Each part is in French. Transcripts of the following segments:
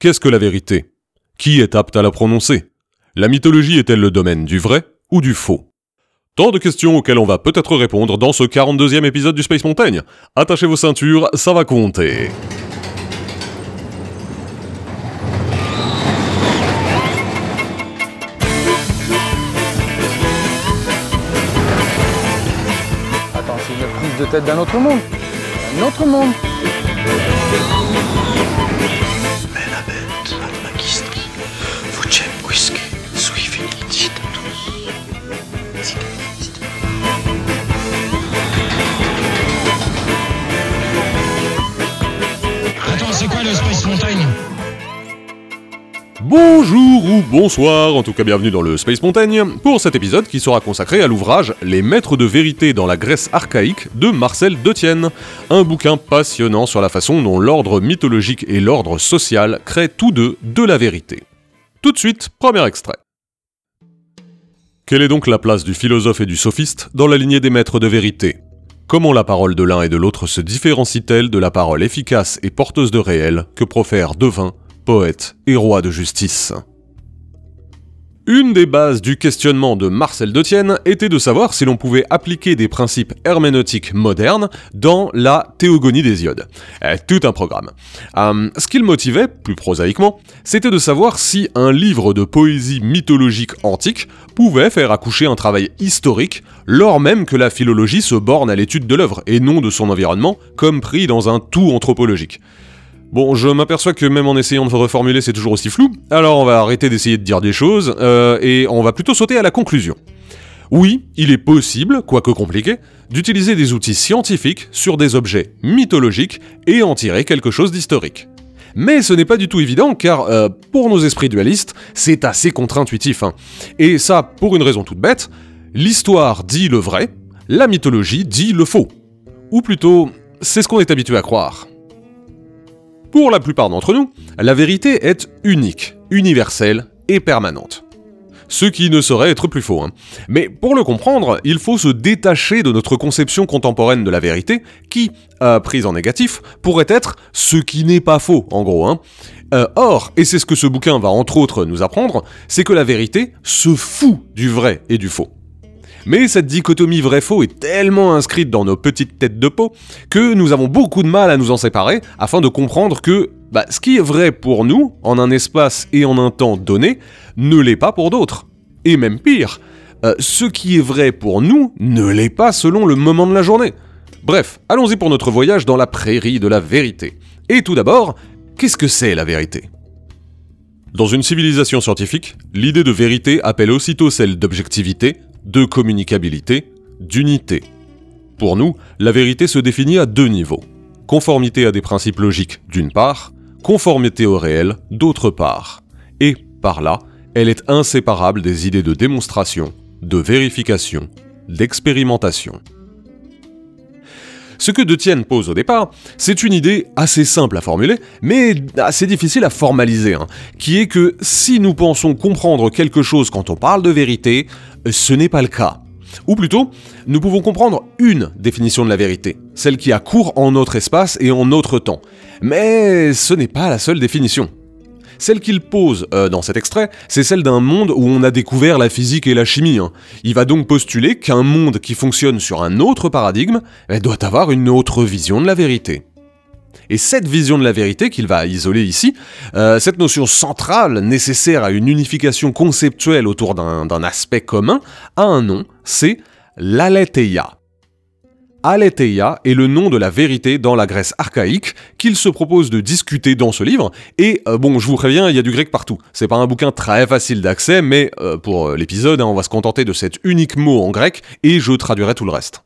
Qu'est-ce que la vérité? Qui est apte à la prononcer? La mythologie est-elle le domaine du vrai ou du faux? Tant de questions auxquelles on va peut-être répondre dans ce 42e épisode du Space Montaigne. Attachez vos ceintures, ça va compter. Attends, c'est une prise de tête d'un autre monde. Un autre monde. Bonjour ou bonsoir, en tout cas bienvenue dans le Space Montaigne, pour cet épisode qui sera consacré à l'ouvrage Les Maîtres de vérité dans la Grèce archaïque de Marcel Detienne, un bouquin passionnant sur la façon dont l'ordre mythologique et l'ordre social créent tous deux de la vérité. Tout de suite, premier extrait. Quelle est donc la place du philosophe et du sophiste dans la lignée des maîtres de vérité? Comment la parole de l'un et de l'autre se différencie-t-elle de la parole efficace et porteuse de réel que profèrent devin, poète et roi de justice Une des bases du questionnement de Marcel Detienne était de savoir si l'on pouvait appliquer des principes herméneutiques modernes dans la théogonie d'Hésiode. Eh, tout un programme. Euh, ce qui le motivait, plus prosaïquement, c'était de savoir si un livre de poésie mythologique antique pouvait faire accoucher un travail historique, lors même que la philologie se borne à l'étude de l'œuvre et non de son environnement, comme pris dans un tout anthropologique. Bon, je m'aperçois que même en essayant de reformuler, c'est toujours aussi flou, alors on va arrêter d'essayer de dire des choses, euh, et on va plutôt sauter à la conclusion. Oui, il est possible, quoique compliqué, d'utiliser des outils scientifiques sur des objets mythologiques et en tirer quelque chose d'historique. Mais ce n'est pas du tout évident car euh, pour nos esprits dualistes, c'est assez contre-intuitif. hein. Et ça pour une raison toute bête, l'histoire dit le vrai, la mythologie dit le faux. Ou plutôt, c'est ce qu'on est habitué à croire. Pour la plupart d'entre nous, la vérité est unique, universelle et permanente. Ce qui ne saurait être plus faux. hein. Mais pour le comprendre, il faut se détacher de notre conception contemporaine de la vérité, qui, prise en négatif, pourrait être ce qui n'est pas faux, en gros. hein. Euh, or, et c'est ce que ce bouquin va entre autres nous apprendre, c'est que la vérité se fout du vrai et du faux. Mais cette dichotomie vrai-faux est tellement inscrite dans nos petites têtes de peau que nous avons beaucoup de mal à nous en séparer afin de comprendre que bah, ce qui est vrai pour nous, en un espace et en un temps donné, ne l'est pas pour d'autres. Et même pire, euh, ce qui est vrai pour nous ne l'est pas selon le moment de la journée. Bref, allons-y pour notre voyage dans la prairie de la vérité. Et tout d'abord, qu'est-ce que c'est la vérité? Dans une civilisation scientifique, l'idée de vérité appelle aussitôt celle d'objectivité, de communicabilité, d'unité. Pour nous, la vérité se définit à deux niveaux. Conformité à des principes logiques d'une part, conformité au réel d'autre part. Et, par là, elle est inséparable des idées de démonstration, de vérification, d'expérimentation. Ce que De pose au départ, c'est une idée assez simple à formuler, mais assez difficile à formaliser, hein, qui est que si nous pensons comprendre quelque chose quand on parle de vérité, ce n'est pas le cas. Ou plutôt, nous pouvons comprendre une définition de la vérité, celle qui a cours en notre espace et en notre temps. Mais ce n'est pas la seule définition. Celle qu'il pose euh, dans cet extrait, c'est celle d'un monde où on a découvert la physique et la chimie. hein. Il va donc postuler qu'un monde qui fonctionne sur un autre paradigme doit avoir une autre vision de la vérité. Et cette vision de la vérité qu'il va isoler ici, euh, cette notion centrale nécessaire à une unification conceptuelle autour d'un aspect commun, a un nom, c'est l'aletheia. Aletheia est le nom de la vérité dans la Grèce archaïque qu'il se propose de discuter dans ce livre. Et euh, bon, je vous préviens, il y a du grec partout. C'est pas un bouquin très facile d'accès, mais euh, pour l'épisode, hein, on va se contenter de cet unique mot en grec et je traduirai tout le reste.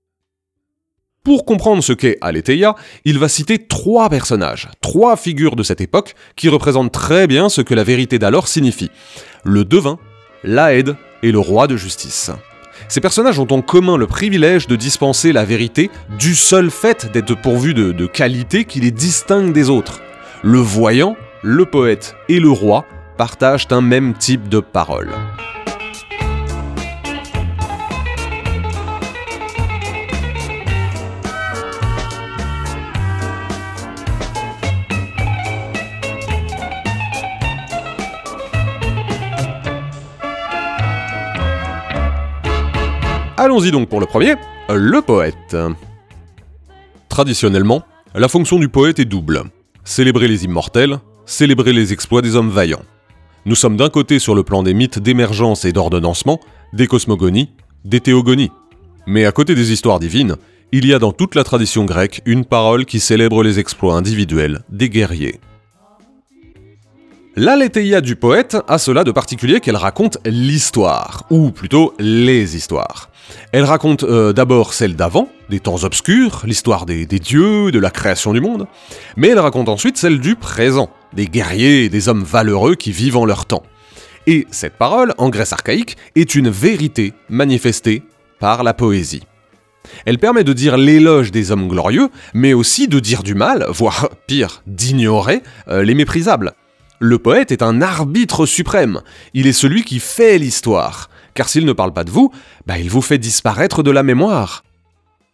Pour comprendre ce qu'est Aletheia, il va citer trois personnages, trois figures de cette époque qui représentent très bien ce que la vérité d'alors signifie. Le devin, l'Aède et le roi de justice. Ces personnages ont en commun le privilège de dispenser la vérité du seul fait d'être pourvus de, de qualités qui les distinguent des autres. Le voyant, le poète et le roi partagent un même type de parole. Allons-y donc pour le premier, le poète. Traditionnellement, la fonction du poète est double. Célébrer les immortels, célébrer les exploits des hommes vaillants. Nous sommes d'un côté sur le plan des mythes d'émergence et d'ordonnancement, des cosmogonies, des théogonies. Mais à côté des histoires divines, il y a dans toute la tradition grecque une parole qui célèbre les exploits individuels des guerriers. L'Aletheia du poète a cela de particulier qu'elle raconte l'histoire, ou plutôt les histoires. Elle raconte euh, d'abord celle d'avant, des temps obscurs, l'histoire des, dieux, de la création du monde, mais elle raconte ensuite celle du présent, des guerriers des hommes valeureux qui vivent en leur temps. Et cette parole, en Grèce archaïque, est une vérité manifestée par la poésie. Elle permet de dire l'éloge des hommes glorieux, mais aussi de dire du mal, voire pire, d'ignorer euh, les méprisables. Le poète est un arbitre suprême, il est celui qui fait l'histoire, car s'il ne parle pas de vous, bah, il vous fait disparaître de la mémoire.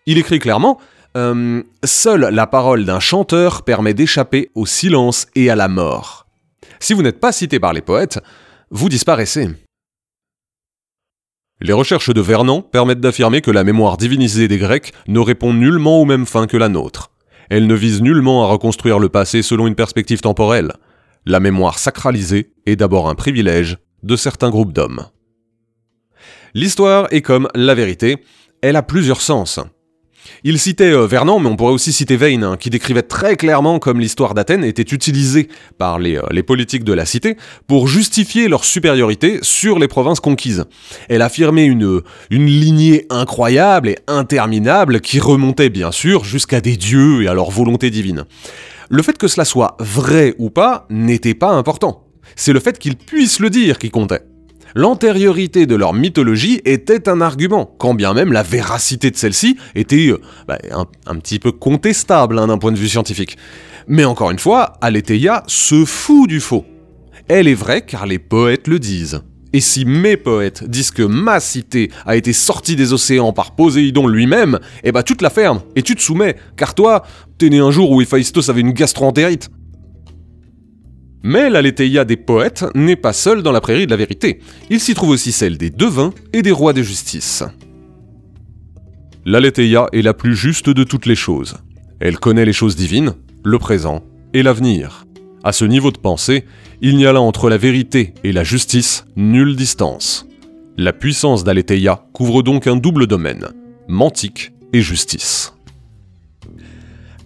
Il écrit clairement euh, Seule la parole d'un chanteur permet d'échapper au silence et à la mort. Si vous n'êtes pas cité par les poètes, vous disparaissez. Les recherches de Vernon permettent d'affirmer que la mémoire divinisée des Grecs ne répond nullement aux mêmes fins que la nôtre. Elle ne vise nullement à reconstruire le passé selon une perspective temporelle. La mémoire sacralisée est d'abord un privilège de certains groupes d'hommes. L'histoire est comme la vérité, elle a plusieurs sens. Il citait euh, Vernon, mais on pourrait aussi citer Vane, hein, qui décrivait très clairement comme l'histoire d'Athènes était utilisée par les, euh, les, politiques de la cité pour justifier leur supériorité sur les provinces conquises. Elle affirmait une, une lignée incroyable et interminable qui remontait bien sûr jusqu'à des dieux et à leur volonté divine. Le fait que cela soit vrai ou pas n'était pas important. C'est le fait qu'ils puissent le dire qui comptait. L'antériorité de leur mythologie était un argument, quand bien même la véracité de celle-ci était euh, bah, un, petit peu contestable hein, d'un point de vue scientifique. Mais encore une fois, Aletheia se fout du faux. Elle est vraie car les poètes le disent. Et si mes poètes disent que ma cité a été sortie des océans par Poséidon lui-même, eh bah tu te la fermes et tu te soumets, car toi, t'es né un jour où Héphaïstos avait une gastroentérite. Mais l'Aletheia des poètes n'est pas seule dans la prairie de la vérité. Il s'y trouve aussi celle des devins et des rois de justice. L'Aletheia est la plus juste de toutes les choses. Elle connaît les choses divines, le présent et l'avenir. À ce niveau de pensée, il n'y a là entre la vérité et la justice nulle distance. La puissance d'Aletheia couvre donc un double domaine, mantique et justice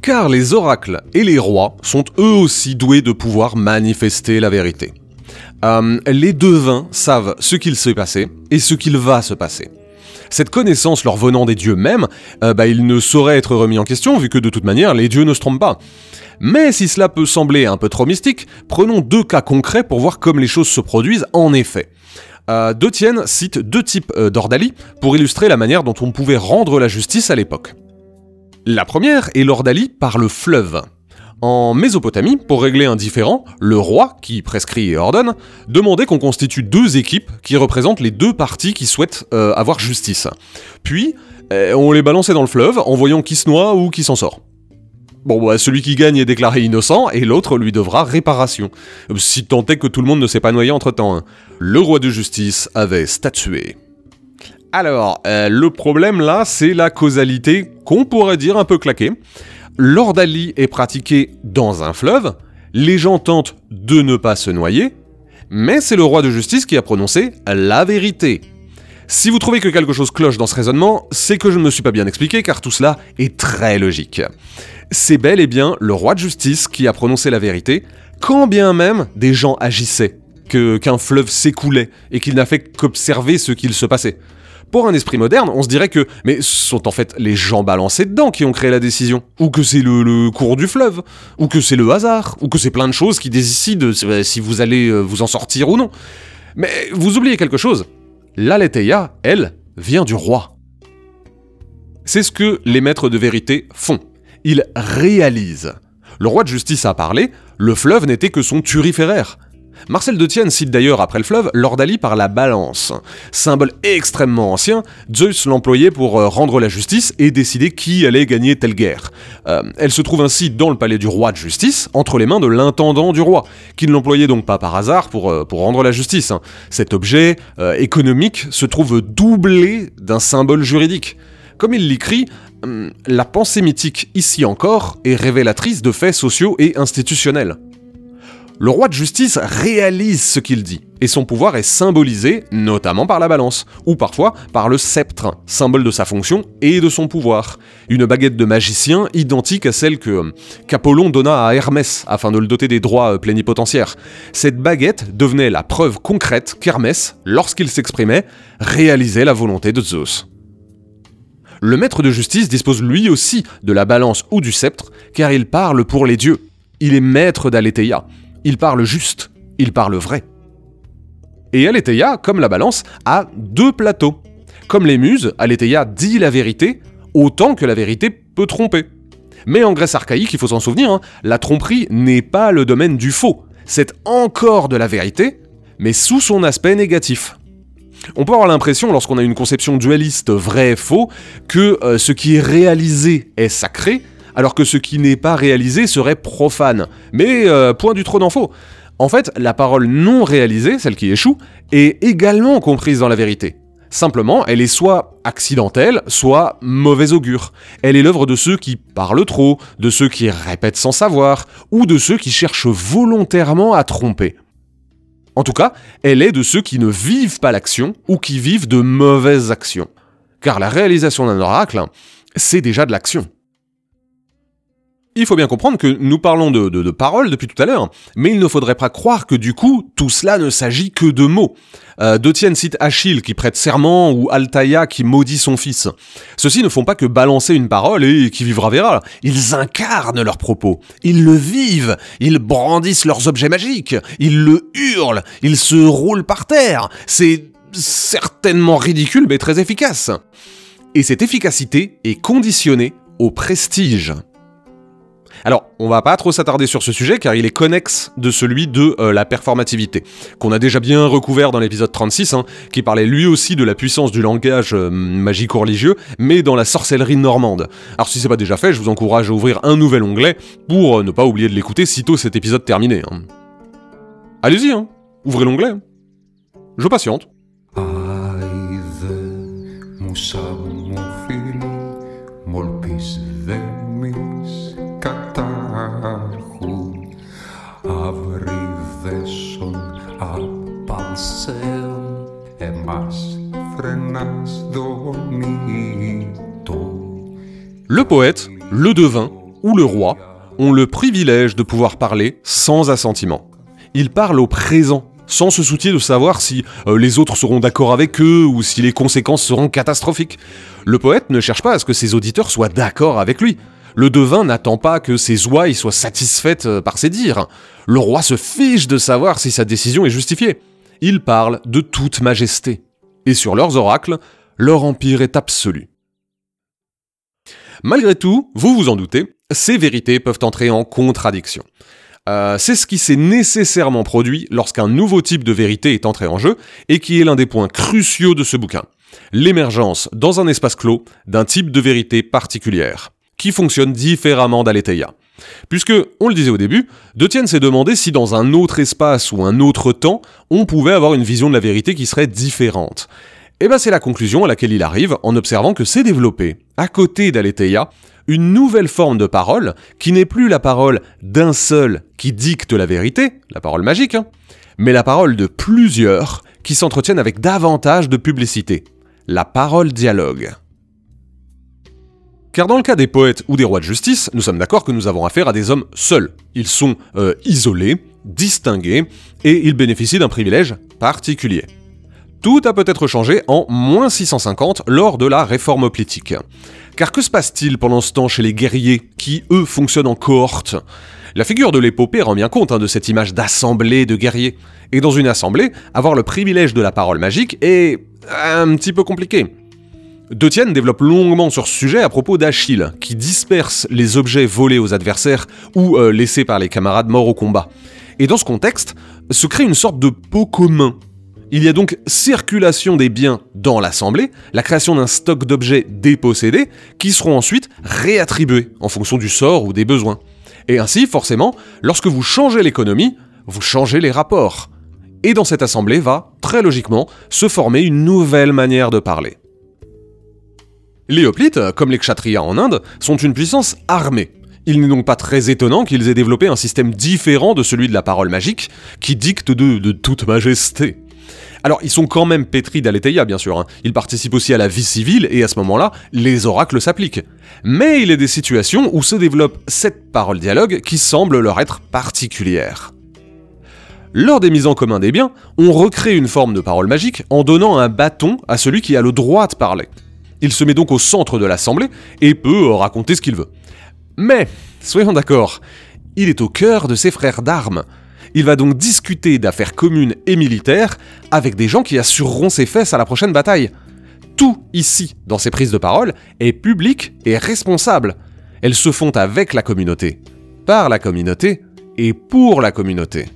car les oracles et les rois sont eux aussi doués de pouvoir manifester la vérité. Euh, les devins savent ce qu'il s'est passé et ce qu'il va se passer. Cette connaissance leur venant des dieux mêmes, euh, bah, il ne saurait être remis en question vu que de toute manière les dieux ne se trompent pas. Mais si cela peut sembler un peu trop mystique, prenons deux cas concrets pour voir comment les choses se produisent en effet. Euh, cite deux types euh, d'ordalie pour illustrer la manière dont on pouvait rendre la justice à l'époque. La première est l'ordalie par le fleuve. En Mésopotamie, pour régler un différend, le roi, qui prescrit et ordonne, demandait qu'on constitue deux équipes qui représentent les deux parties qui souhaitent euh, avoir justice. Puis, on les balançait dans le fleuve en voyant qui se noie ou qui s'en sort. Bon, bah, celui qui gagne est déclaré innocent et l'autre lui devra réparation. Si tant est que tout le monde ne s'est pas noyé entre temps. Hein. Le roi de justice avait statué. Alors, euh, le problème là, c'est la causalité qu'on pourrait dire un peu claquée. L'ordalie est pratiquée dans un fleuve, les gens tentent de ne pas se noyer, mais c'est le roi de justice qui a prononcé la vérité. Si vous trouvez que quelque chose cloche dans ce raisonnement, c'est que je ne me suis pas bien expliqué car tout cela est très logique. C'est bel et bien le roi de justice qui a prononcé la vérité, quand bien même des gens agissaient, qu'un fleuve s'écoulait et qu'il n'a fait qu'observer ce qu'il se passait. Pour un esprit moderne, on se dirait que, mais ce sont en fait les gens balancés dedans qui ont créé la décision, ou que c'est le, cours du fleuve, ou que c'est le hasard, ou que c'est plein de choses qui décident si vous allez euh, vous en sortir ou non? Mais vous oubliez quelque chose. L'Aletheia, elle, vient du roi. C'est ce que les maîtres de vérité font. Ils réalisent. Le roi de justice a parlé, le fleuve n'était que son turiféraire. Marcel de Tienne cite d'ailleurs après le fleuve l'ordalie par la balance. Symbole extrêmement ancien, Zeus l'employait pour euh, rendre la justice et décider qui allait gagner telle guerre. Euh, elle se trouve ainsi dans le palais du roi de justice, entre les mains de l'intendant du roi, qui ne l'employait donc pas par hasard pour, euh, rendre la justice. hein. Cet objet économique se trouve doublé d'un symbole juridique. Comme il l'écrit, hum, la pensée mythique ici encore est révélatrice de faits sociaux et institutionnels. Le roi de justice réalise ce qu'il dit, et son pouvoir est symbolisé notamment par la balance, ou parfois par le sceptre, symbole de sa fonction et de son pouvoir. Une baguette de magicien identique à celle que qu'Apollon donna à Hermès afin de le doter des droits euh, plénipotentiaires. Cette baguette devenait la preuve concrète qu'Hermès, lorsqu'il s'exprimait, réalisait la volonté de Zeus. Le maître de justice dispose lui aussi de la balance ou du sceptre, car il parle pour les dieux. Il est maître d'Aletheia. Il parle juste. Il parle vrai. Et Aletheia, comme la balance, a deux plateaux. Comme les muses, Aletheia dit la vérité, autant que la vérité peut tromper. Mais en Grèce archaïque, il faut s'en souvenir, hein, la tromperie n'est pas le domaine du faux. C'est encore de la vérité, mais sous son aspect négatif. On peut avoir l'impression, lorsqu'on a une conception dualiste vrai-faux, que euh, ce qui est réalisé est sacré, alors que ce qui n'est pas réalisé serait profane. Mais euh, point du trône en faux. En fait, la parole non réalisée, celle qui échoue, est également comprise dans la vérité. Simplement, elle est soit accidentelle, soit mauvais augure. Elle est l'œuvre de ceux qui parlent trop, de ceux qui répètent sans savoir, ou de ceux qui cherchent volontairement à tromper. En tout cas, elle est de ceux qui ne vivent pas l'action ou qui vivent de mauvaises actions. Car la réalisation d'un oracle, c'est déjà de l'action. Il faut bien comprendre que nous parlons de, de, de paroles depuis tout à l'heure, mais il ne faudrait pas croire que du coup, tout cela ne s'agit que de mots. Euh, Detienne cite Achille qui prête serment ou Altaïa qui maudit son fils. Ceux-ci ne font pas que balancer une parole et qui vivra verra. Ils incarnent leurs propos. Ils le vivent. Ils brandissent leurs objets magiques. Ils le hurlent. Ils se roulent par terre. C'est certainement ridicule mais très efficace. Et cette efficacité est conditionnée au prestige. Alors, on va pas trop s'attarder sur ce sujet car il est connexe de celui de euh, la performativité, qu'on a déjà bien recouvert dans l'épisode 36, hein, qui parlait lui aussi de la puissance du langage euh, magico-religieux, mais dans la sorcellerie normande. Alors si c'est pas déjà fait, je vous encourage à ouvrir un nouvel onglet pour euh, ne pas oublier de l'écouter sitôt cet épisode terminé. hein. Allez-y, hein, ouvrez l'onglet. Je patiente. Le poète, le devin ou le roi ont le privilège de pouvoir parler sans assentiment. Ils parlent au présent, sans se soucier de savoir si euh, les autres seront d'accord avec eux ou si les conséquences seront catastrophiques. Le poète ne cherche pas à ce que ses auditeurs soient d'accord avec lui. Le devin n'attend pas que ses ouailles soient satisfaites euh, par ses dires. Le roi se fiche de savoir si sa décision est justifiée. Il parle de toute majesté. Et sur leurs oracles, leur empire est absolu. Malgré tout, vous vous en doutez, ces vérités peuvent entrer en contradiction. Euh, c'est ce qui s'est nécessairement produit lorsqu'un nouveau type de vérité est entré en jeu et qui est l'un des points cruciaux de ce bouquin. L'émergence, dans un espace clos, d'un type de vérité particulière, qui fonctionne différemment d'Aletheia. Puisque, on le disait au début, De Tienne s'est demandé si dans un autre espace ou un autre temps, on pouvait avoir une vision de la vérité qui serait différente. Et ben c'est la conclusion à laquelle il arrive en observant que s'est développée, à côté d'Aletheia, une nouvelle forme de parole qui n'est plus la parole d'un seul qui dicte la vérité, la parole magique, hein, mais la parole de plusieurs qui s'entretiennent avec davantage de publicité, la parole dialogue. Car dans le cas des poètes ou des rois de justice, nous sommes d'accord que nous avons affaire à des hommes seuls. Ils sont euh, isolés, distingués, et ils bénéficient d'un privilège particulier. Tout a peut-être changé en moins 650 lors de la réforme politique. Car que se passe-t-il pendant ce temps chez les guerriers qui, eux, fonctionnent en cohorte? La figure de l'épopée rend bien compte hein, de cette image d'assemblée de guerriers. Et dans une assemblée, avoir le privilège de la parole magique est un petit peu compliqué. De Tienne développe longuement sur ce sujet à propos d'Achille, qui disperse les objets volés aux adversaires ou euh, laissés par les camarades morts au combat. Et dans ce contexte, se crée une sorte de pot commun. Il y a donc circulation des biens dans l'assemblée, la création d'un stock d'objets dépossédés qui seront ensuite réattribués en fonction du sort ou des besoins. Et ainsi, forcément, lorsque vous changez l'économie, vous changez les rapports. Et dans cette assemblée va, très logiquement, se former une nouvelle manière de parler. Les hoplites, comme les kshatriyas en Inde, sont une puissance armée. Il n'est donc pas très étonnant qu'ils aient développé un système différent de celui de la parole magique, qui dicte de, toute majesté. Alors, ils sont quand même pétris d'Aletheia, bien sûr. hein. Ils participent aussi à la vie civile, et à ce moment-là, les oracles s'appliquent. Mais il a des situations où se développe cette parole-dialogue qui semble leur être particulière. Lors des mises en commun des biens, on recrée une forme de parole magique en donnant un bâton à celui qui a le droit de parler. Il se met donc au centre de l'assemblée et peut raconter ce qu'il veut. Mais, soyons d'accord, il est au cœur de ses frères d'armes. Il va donc discuter d'affaires communes et militaires avec des gens qui assureront ses fesses à la prochaine bataille. Tout ici, dans ses prises de parole, est public et responsable. Elles se font avec la communauté, par la communauté et pour la communauté.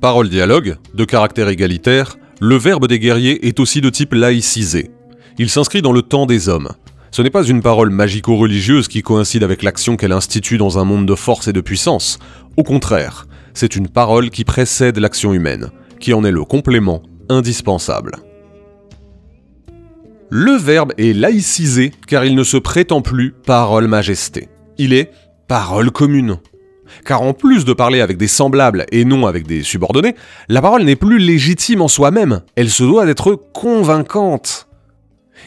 Parole-dialogue, de caractère égalitaire, le verbe des guerriers est aussi de type laïcisé. Il s'inscrit dans le temps des hommes. Ce n'est pas une parole magico-religieuse qui coïncide avec l'action qu'elle institue dans un monde de force et de puissance. Au contraire, c'est une parole qui précède l'action humaine, qui en est le complément indispensable. Le verbe est laïcisé car il ne se prétend plus parole majesté. Il est parole commune. Car en plus de parler avec des semblables et non avec des subordonnés, la parole n'est plus légitime en soi-même, elle se doit d'être convaincante.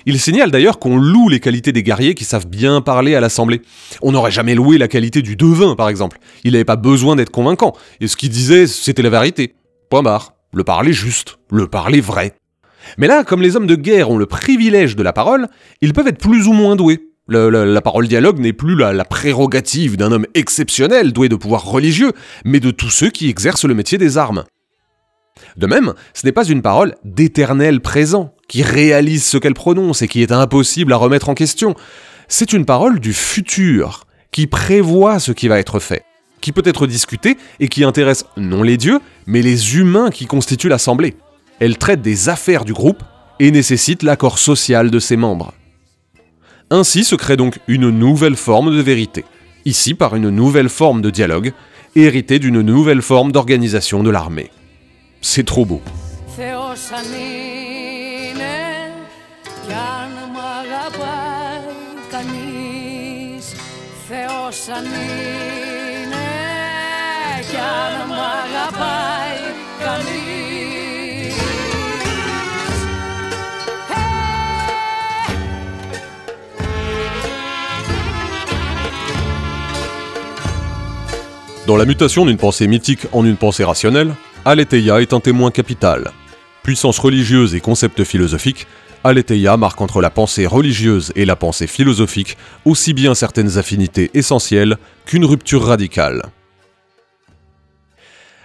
Il signale d'ailleurs qu'on loue les qualités des guerriers qui savent bien parler à l'assemblée. On n'aurait jamais loué la qualité du devin, par exemple. Il n'avait pas besoin d'être convaincant, et ce qu'il disait, c'était la vérité. Point barre. Le parler juste, le parler vrai. Mais là, comme les hommes de guerre ont le privilège de la parole, ils peuvent être plus ou moins doués. La parole dialogue n'est plus la, la prérogative d'un homme exceptionnel doué de pouvoir religieux, mais de tous ceux qui exercent le métier des armes. De même, ce n'est pas une parole d'éternel présent, qui réalise ce qu'elle prononce et qui est impossible à remettre en question. C'est une parole du futur, qui prévoit ce qui va être fait, qui peut être discuté et qui intéresse non les dieux, mais les humains qui constituent l'assemblée. Elle traite des affaires du groupe et nécessite l'accord social de ses membres. Ainsi se crée donc une nouvelle forme de vérité, ici par une nouvelle forme de dialogue, héritée d'une nouvelle forme d'organisation de l'armée. C'est trop beau. Θεός αν Dans la mutation d'une pensée mythique en une pensée rationnelle, Aletheia est un témoin capital. Puissance religieuse et concept philosophique, Aletheia marque entre la pensée religieuse et la pensée philosophique aussi bien certaines affinités essentielles qu'une rupture radicale.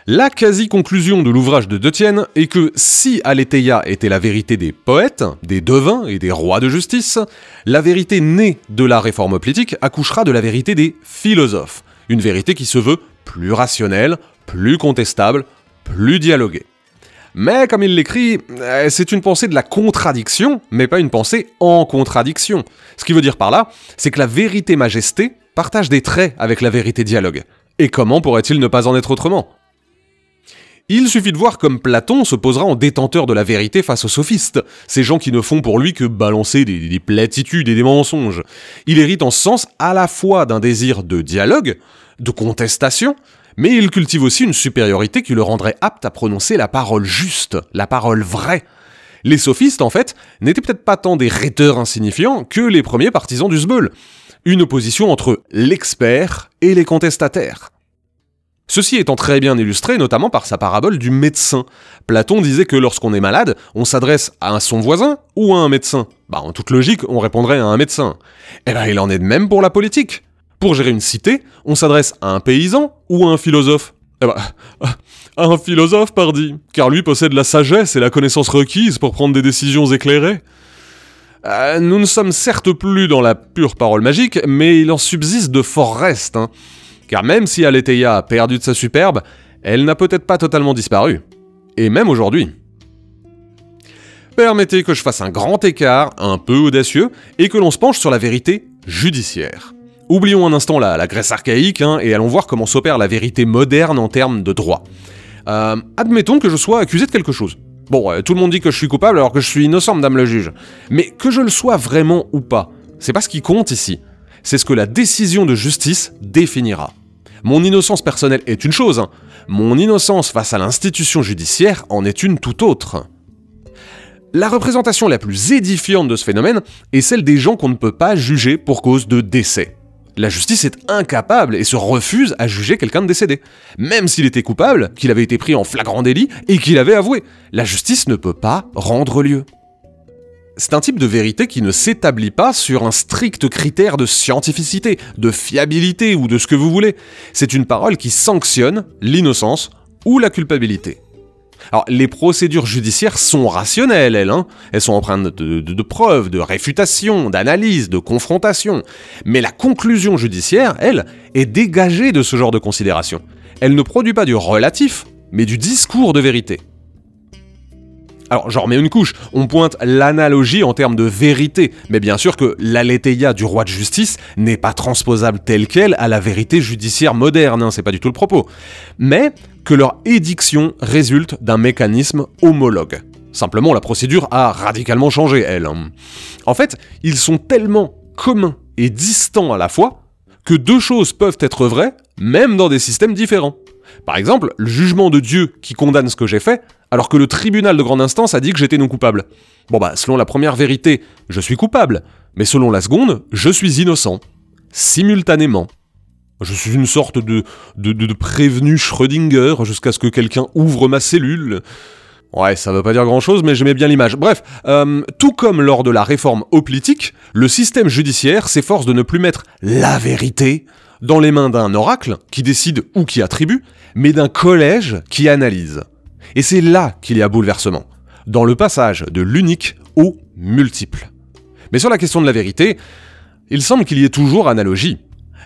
La quasi-conclusion de l'ouvrage de Detienne est que si Aletheia était la vérité des poètes, des devins et des rois de justice, la vérité née de la réforme politique accouchera de la vérité des philosophes, une vérité qui se veut plus rationnelle, plus contestable, plus dialoguée. Mais comme il l'écrit, euh, c'est une pensée de la contradiction, mais pas une pensée en contradiction. Ce qui veut dire par là, c'est que la vérité majesté partage des traits avec la vérité dialogue. Et comment pourrait-il ne pas en être autrement? Il suffit de voir comme Platon se posera en détenteur de la vérité face aux sophistes, ces gens qui ne font pour lui que balancer des, des platitudes et des mensonges. Il hérite en ce sens à la fois d'un désir de dialogue, de contestation, mais il cultive aussi une supériorité qui le rendrait apte à prononcer la parole juste, la parole vraie. Les sophistes, en fait, n'étaient peut-être pas tant des rhéteurs insignifiants que les premiers partisans du Zbeul. Une opposition entre l'expert et les contestataires. Ceci étant très bien illustré notamment par sa parabole du médecin. Platon disait que lorsqu'on est malade, on s'adresse à son voisin ou à un médecin. Bah en toute logique, on répondrait à un médecin. Eh ben il en est de même pour la politique. Pour gérer une cité, on s'adresse à un paysan ou à un philosophe. Eh ben, à un philosophe, pardi, car lui possède la sagesse et la connaissance requise pour prendre des décisions éclairées. Euh, nous ne sommes certes plus dans la pure parole magique, mais il en subsiste de forts restes. hein. Car même si Aletheia a perdu de sa superbe, elle n'a peut-être pas totalement disparu. Et même aujourd'hui. Permettez que je fasse un grand écart, un peu audacieux, et que l'on se penche sur la vérité judiciaire. Oublions un instant la, la Grèce archaïque, hein, et allons voir comment s'opère la vérité moderne en termes de droit. Euh, admettons que je sois accusé de quelque chose. Bon, euh, tout le monde dit que je suis coupable alors que je suis innocent, madame le juge. Mais que je le sois vraiment ou pas, c'est pas ce qui compte ici. C'est ce que la décision de justice définira. Mon innocence personnelle est une chose, hein. mon innocence face à l'institution judiciaire en est une tout autre. La représentation la plus édifiante de ce phénomène est celle des gens qu'on ne peut pas juger pour cause de décès. La justice est incapable et se refuse à juger quelqu'un de décédé. Même s'il était coupable, qu'il avait été pris en flagrant délit et qu'il avait avoué. La justice ne peut pas rendre lieu. C'est un type de vérité qui ne s'établit pas sur un strict critère de scientificité, de fiabilité ou de ce que vous voulez. C'est une parole qui sanctionne l'innocence ou la culpabilité. Alors, les procédures judiciaires sont rationnelles, elles, hein elles sont empreintes de, preuves, de réfutation, d'analyse, de confrontation. Mais la conclusion judiciaire, elle, est dégagée de ce genre de considération. Elle ne produit pas du relatif, mais du discours de vérité. Alors, j'en remets une couche, on pointe l'analogie en termes de vérité, mais bien sûr que l'aletheia du roi de justice n'est pas transposable telle qu'elle à la vérité judiciaire moderne, hein, c'est pas du tout le propos. Mais que leur édiction résulte d'un mécanisme homologue. Simplement, la procédure a radicalement changé, elle. En fait, ils sont tellement communs et distants à la fois que deux choses peuvent être vraies, même dans des systèmes différents. Par exemple, le jugement de Dieu qui condamne ce que j'ai fait, alors que le tribunal de grande instance a dit que j'étais non coupable. Bon bah, selon la première vérité, je suis coupable, mais selon la seconde, je suis innocent. Simultanément. Je suis une sorte de, de, de- prévenu Schrödinger jusqu'à ce que quelqu'un ouvre ma cellule. Ouais, ça veut pas dire grand chose, mais j'aimais bien l'image. Bref, euh, tout comme lors de la réforme hoplitique, le système judiciaire s'efforce de ne plus mettre la vérité dans les mains d'un oracle qui décide ou qui attribue, mais d'un collège qui analyse. Et c'est là qu'il y a bouleversement, dans le passage de l'unique au multiple. Mais sur la question de la vérité, il semble qu'il y ait toujours analogie.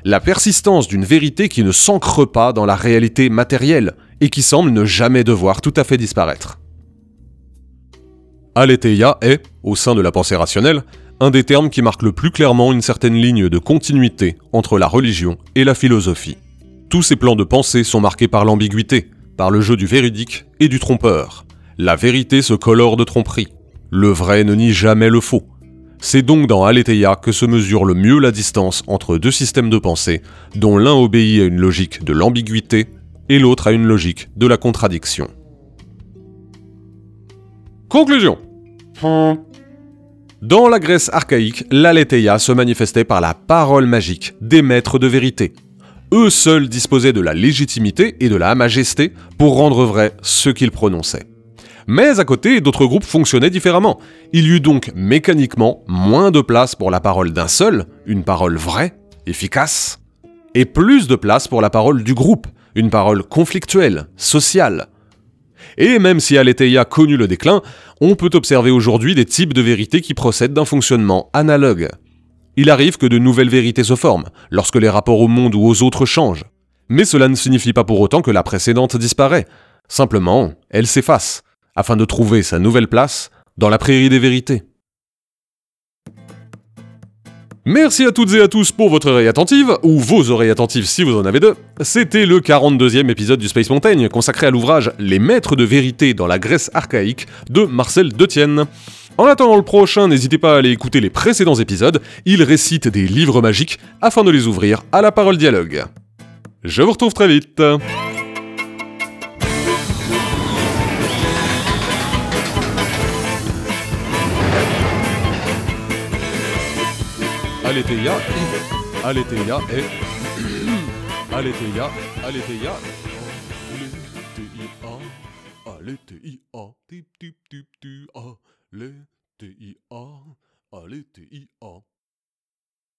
La persistance d'une vérité qui ne s'ancre pas dans la réalité matérielle et qui semble ne jamais devoir tout à fait disparaître. Aletheia est, au sein de la pensée rationnelle, un des termes qui marque le plus clairement une certaine ligne de continuité entre la religion et la philosophie. Tous ces plans de pensée sont marqués par l'ambiguïté, par le jeu du véridique et du trompeur. La vérité se colore de tromperie. Le vrai ne nie jamais le faux. C'est donc dans Aletheia que se mesure le mieux la distance entre deux systèmes de pensée, dont l'un obéit à une logique de l'ambiguïté et l'autre à une logique de la contradiction. Conclusion. Dans la Grèce archaïque, l'Aletheia se manifestait par la parole magique des maîtres de vérité. Eux seuls disposaient de la légitimité et de la majesté pour rendre vrai ce qu'ils prononçaient. Mais à côté, d'autres groupes fonctionnaient différemment. Il y eut donc mécaniquement moins de place pour la parole d'un seul, une parole vraie, efficace, et plus de place pour la parole du groupe, une parole conflictuelle, sociale. Et même si Aletheia connut le déclin, on peut observer aujourd'hui des types de vérités qui procèdent d'un fonctionnement analogue. Il arrive que de nouvelles vérités se forment, lorsque les rapports au monde ou aux autres changent. Mais cela ne signifie pas pour autant que la précédente disparaît. Simplement, elle s'efface, afin de trouver sa nouvelle place dans la prairie des vérités. Merci à toutes et à tous pour votre oreille attentive, ou vos oreilles attentives si vous en avez deux. C'était le 42e épisode du Space Mountain, consacré à l'ouvrage Les Maîtres de vérité dans la Grèce archaïque de Marcel Detienne. En attendant le prochain, n'hésitez pas à aller écouter les précédents épisodes, ils récitent des livres magiques afin de les ouvrir à la parole dialogue. Je vous retrouve très vite Aletheia, Aletheia est... Aletheia, Aletheia... Aletheia, Aletheia, tip tu, Aletheia, Aletheia...